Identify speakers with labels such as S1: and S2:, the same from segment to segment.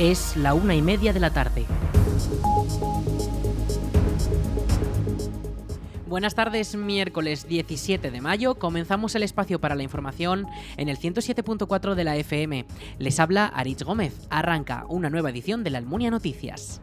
S1: Es la una y media de la tarde. Buenas tardes, miércoles 17 de mayo. Comenzamos el espacio para la información en el 107.4 de la FM. Les habla Aritz Gómez. Arranca una nueva edición de la Almunia Noticias.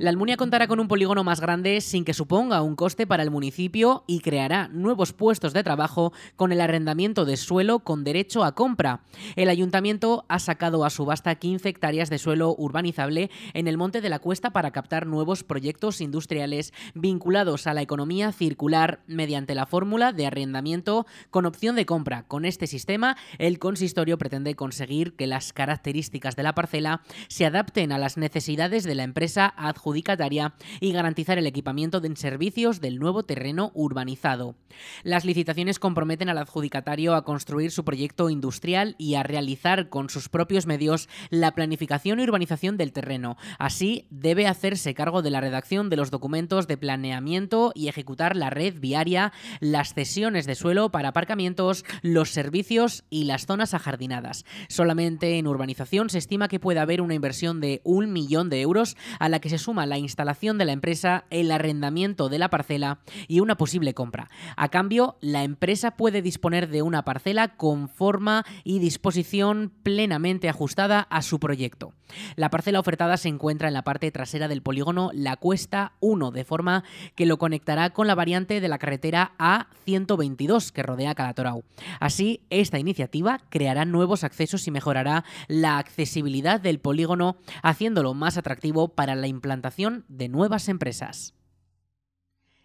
S1: La Almunia contará con un polígono más grande sin que suponga un coste para el municipio y creará nuevos puestos de trabajo con el arrendamiento de suelo con derecho a compra. El ayuntamiento ha sacado a subasta 15 hectáreas de suelo urbanizable en el Monte de la Cuesta para captar nuevos proyectos industriales vinculados a la economía circular mediante la fórmula de arrendamiento con opción de compra. Con este sistema, el consistorio pretende conseguir que las características de la parcela se adapten a las necesidades de la empresa adjudicada y garantizar el equipamiento de servicios del nuevo terreno urbanizado. Las licitaciones comprometen al adjudicatario a construir su proyecto industrial y a realizar con sus propios medios la planificación y urbanización del terreno. Así, debe hacerse cargo de la redacción de los documentos de planeamiento y ejecutar la red viaria, las cesiones de suelo para aparcamientos, los servicios y las zonas ajardinadas. Solamente en urbanización se estima que puede haber una inversión de un millón de euros a la que se suma la instalación de la empresa, el arrendamiento de la parcela y una posible compra. A cambio, la empresa puede disponer de una parcela con forma y disposición plenamente ajustada a su proyecto. La parcela ofertada se encuentra en la parte trasera del polígono La Cuesta 1, de forma que lo conectará con la variante de la carretera A122 que rodea Calatorau. Así, esta iniciativa creará nuevos accesos y mejorará la accesibilidad del polígono, haciéndolo más atractivo para la implantación de nuevas empresas.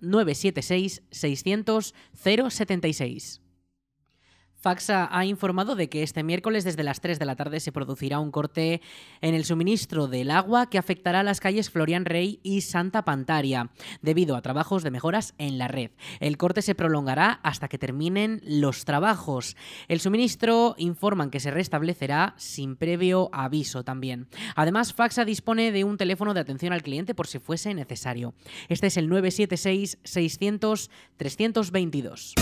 S1: 976 600 076. Faxa ha informado de que este miércoles desde las 3 de la tarde se producirá un corte en el suministro del agua que afectará a las calles Florian Rey y Santa Pantaria, debido a trabajos de mejoras en la red. El corte se prolongará hasta que terminen los trabajos. El suministro informan que se restablecerá sin previo aviso también. Además, Faxa dispone de un teléfono de atención al cliente por si fuese necesario. Este es el 976 600 322.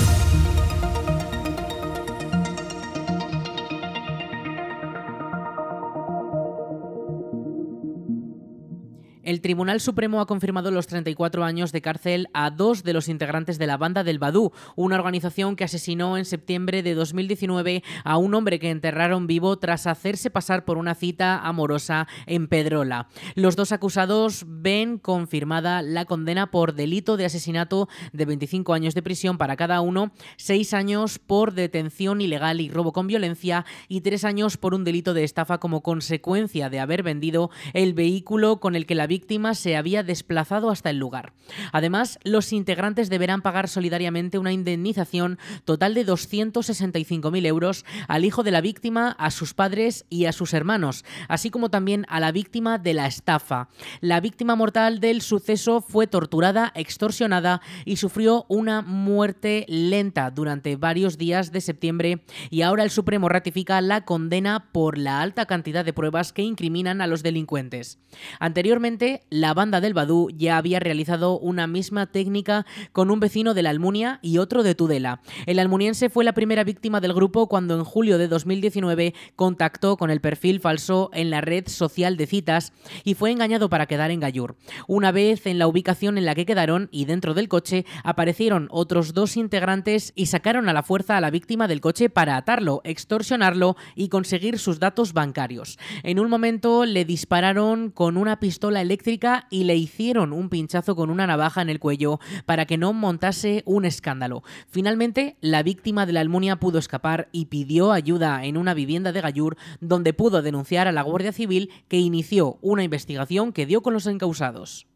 S1: El Tribunal Supremo ha confirmado los 34 años de cárcel a dos de los integrantes de la banda del Badú, una organización que asesinó en septiembre de 2019 a un hombre que enterraron vivo tras hacerse pasar por una cita amorosa en Pedrola. Los dos acusados ven confirmada la condena por delito de asesinato de 25 años de prisión para cada uno, seis años por detención ilegal y robo con violencia y tres años por un delito de estafa como consecuencia de haber vendido el vehículo con el que la víctima se había desplazado hasta el lugar. Además, los integrantes deberán pagar solidariamente una indemnización total de 265.000 euros al hijo de la víctima, a sus padres y a sus hermanos, así como también a la víctima de la estafa. La víctima mortal del suceso fue torturada, extorsionada y sufrió una muerte lenta durante varios días de septiembre y ahora el Supremo ratifica la condena por la alta cantidad de pruebas que incriminan a los delincuentes. Anteriormente, la banda del Badú ya había realizado una misma técnica con un vecino de la Almunia y otro de Tudela. El almuniense fue la primera víctima del grupo cuando en julio de 2019 contactó con el perfil falso en la red social de citas y fue engañado para quedar en Gallur. Una vez en la ubicación en la que quedaron y dentro del coche aparecieron otros dos integrantes y sacaron a la fuerza a la víctima del coche para atarlo, extorsionarlo y conseguir sus datos bancarios. En un momento le dispararon con una pistola eléctrica y le hicieron un pinchazo con una navaja en el cuello para que no montase un escándalo. Finalmente, la víctima de la almunia pudo escapar y pidió ayuda en una vivienda de Gallur donde pudo denunciar a la Guardia Civil que inició una investigación que dio con los encausados.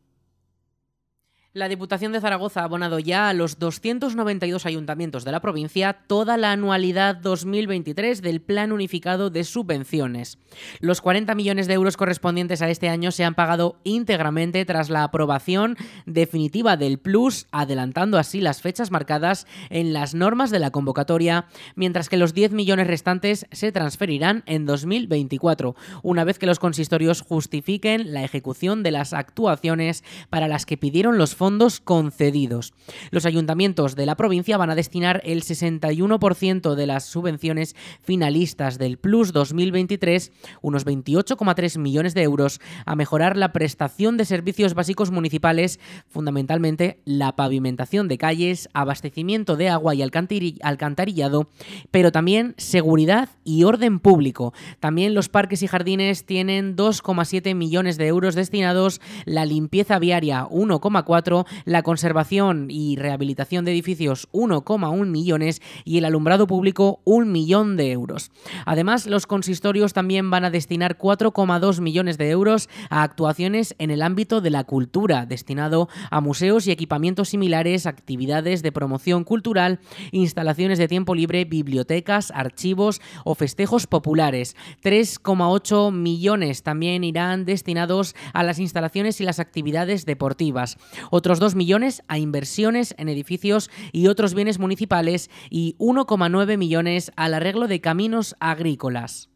S1: La Diputación de Zaragoza ha abonado ya a los 292 ayuntamientos de la provincia toda la anualidad 2023 del Plan Unificado de Subvenciones. Los 40 millones de euros correspondientes a este año se han pagado íntegramente tras la aprobación definitiva del Plus, adelantando así las fechas marcadas en las normas de la convocatoria, mientras que los 10 millones restantes se transferirán en 2024, una vez que los consistorios justifiquen la ejecución de las actuaciones para las que pidieron los fondos concedidos. Los ayuntamientos de la provincia van a destinar el 61% de las subvenciones finalistas del Plus 2023, unos 28,3 millones de euros, a mejorar la prestación de servicios básicos municipales, fundamentalmente la pavimentación de calles, abastecimiento de agua y alcantarillado, pero también seguridad y orden público. También los parques y jardines tienen 2,7 millones de euros destinados, la limpieza viaria 1,4 la conservación y rehabilitación de edificios 1,1 millones y el alumbrado público 1 millón de euros. Además, los consistorios también van a destinar 4,2 millones de euros a actuaciones en el ámbito de la cultura, destinado a museos y equipamientos similares, actividades de promoción cultural, instalaciones de tiempo libre, bibliotecas, archivos o festejos populares. 3,8 millones también irán destinados a las instalaciones y las actividades deportivas otros 2 millones a inversiones en edificios y otros bienes municipales y 1,9 millones al arreglo de caminos agrícolas.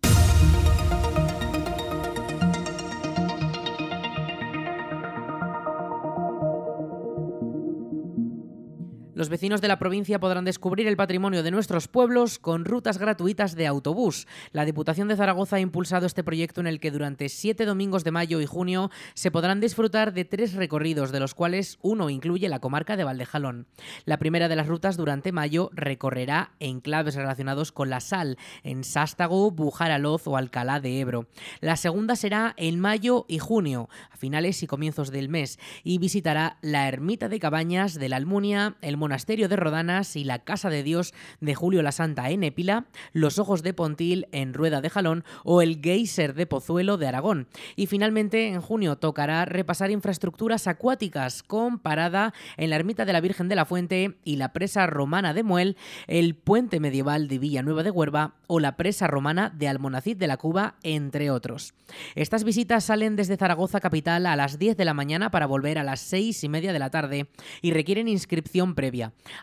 S1: Los vecinos de la provincia podrán descubrir el patrimonio de nuestros pueblos con rutas gratuitas de autobús. La Diputación de Zaragoza ha impulsado este proyecto en el que durante siete domingos de mayo y junio se podrán disfrutar de tres recorridos, de los cuales uno incluye la comarca de Valdejalón. La primera de las rutas durante mayo recorrerá enclaves relacionados con la sal, en Sástago, Bujaraloz o Alcalá de Ebro. La segunda será en mayo y junio, a finales y comienzos del mes, y visitará la ermita de Cabañas de la Almunia, el Monasterio de Rodanas y la Casa de Dios de Julio la Santa en Épila, los Ojos de Pontil en Rueda de Jalón o el Geyser de Pozuelo de Aragón. Y finalmente en junio tocará repasar infraestructuras acuáticas con parada en la Ermita de la Virgen de la Fuente y la presa romana de Muel, el puente medieval de Villanueva de Huerva o la presa romana de Almonacid de la Cuba, entre otros. Estas visitas salen desde Zaragoza capital a las 10 de la mañana para volver a las 6 y media de la tarde y requieren inscripción previa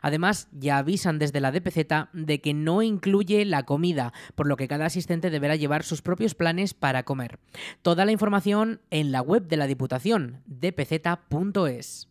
S1: Además, ya avisan desde la DPZ de que no incluye la comida, por lo que cada asistente deberá llevar sus propios planes para comer. Toda la información en la web de la Diputación, dpz.es.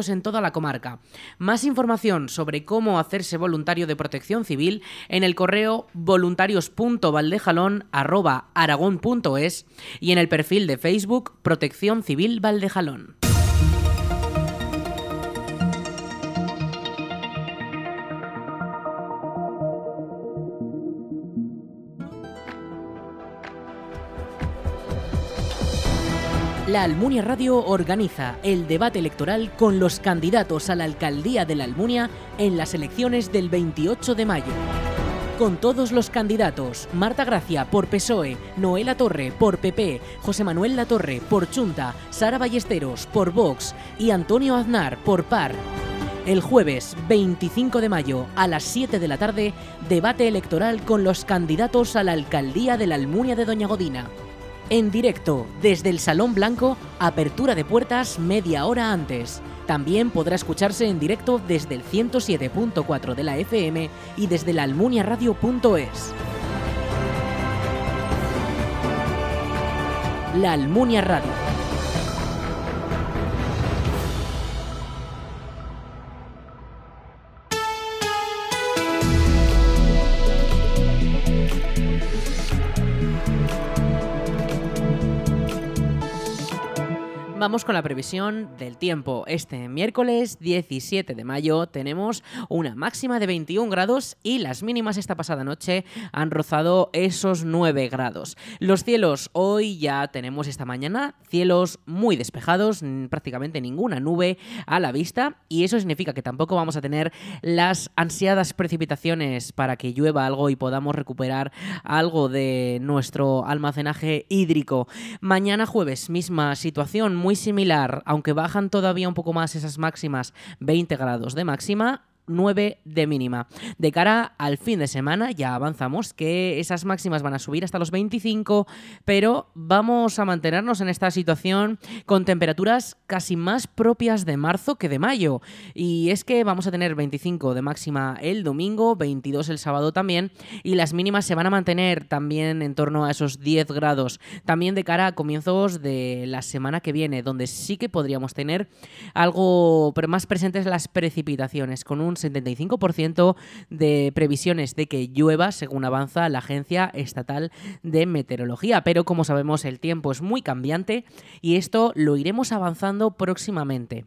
S1: en toda la comarca. Más información sobre cómo hacerse voluntario de protección civil en el correo voluntarios.valdejalón.aragón.es y en el perfil de Facebook Protección Civil Valdejalón. La Almunia Radio organiza el debate electoral con los candidatos a la alcaldía de la Almunia en las elecciones del 28 de mayo. Con todos los candidatos, Marta Gracia por PSOE, Noela Torre por PP, José Manuel Latorre por Chunta, Sara Ballesteros por Vox y Antonio Aznar por PAR. El jueves 25 de mayo a las 7 de la tarde, debate electoral con los candidatos a la alcaldía de la Almunia de Doña Godina en directo desde el Salón Blanco, apertura de puertas media hora antes. También podrá escucharse en directo desde el 107.4 de la FM y desde la almuniaradio.es. La Almunia Radio Vamos con la previsión del tiempo. Este miércoles 17 de mayo tenemos una máxima de 21 grados y las mínimas esta pasada noche han rozado esos 9 grados. Los cielos hoy ya tenemos esta mañana cielos muy despejados, prácticamente ninguna nube a la vista y eso significa que tampoco vamos a tener las ansiadas precipitaciones para que llueva algo y podamos recuperar algo de nuestro almacenaje hídrico. Mañana jueves misma situación muy similar, aunque bajan todavía un poco más esas máximas, 20 grados de máxima, 9 de mínima. De cara al fin de semana, ya avanzamos, que esas máximas van a subir hasta los 25, pero vamos a mantenernos en esta situación con temperaturas casi más propias de marzo que de mayo. Y es que vamos a tener 25 de máxima el domingo, 22 el sábado también, y las mínimas se van a mantener también en torno a esos 10 grados. También de cara a comienzos de la semana que viene, donde sí que podríamos tener algo más presentes las precipitaciones, con un 75% de previsiones de que llueva según avanza la Agencia Estatal de Meteorología. Pero como sabemos el tiempo es muy cambiante y esto lo iremos avanzando próximamente.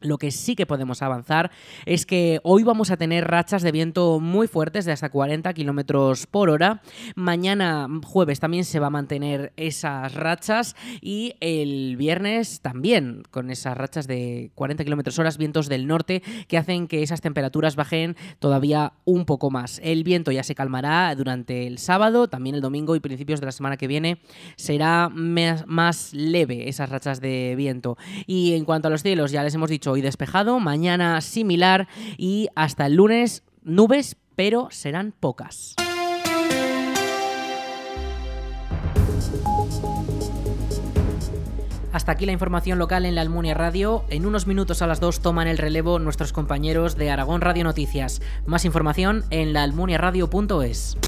S1: Lo que sí que podemos avanzar es que hoy vamos a tener rachas de viento muy fuertes de hasta 40 kilómetros por hora. Mañana, jueves, también se va a mantener esas rachas. Y el viernes también, con esas rachas de 40 kilómetros hora, vientos del norte que hacen que esas temperaturas bajen todavía un poco más. El viento ya se calmará durante el sábado, también el domingo y principios de la semana que viene será más leve esas rachas de viento. Y en cuanto a los cielos, ya les hemos dicho hoy despejado, mañana similar y hasta el lunes nubes, pero serán pocas. Hasta aquí la información local en la Almunia Radio. En unos minutos a las 2 toman el relevo nuestros compañeros de Aragón Radio Noticias. Más información en laalmuniaradio.es.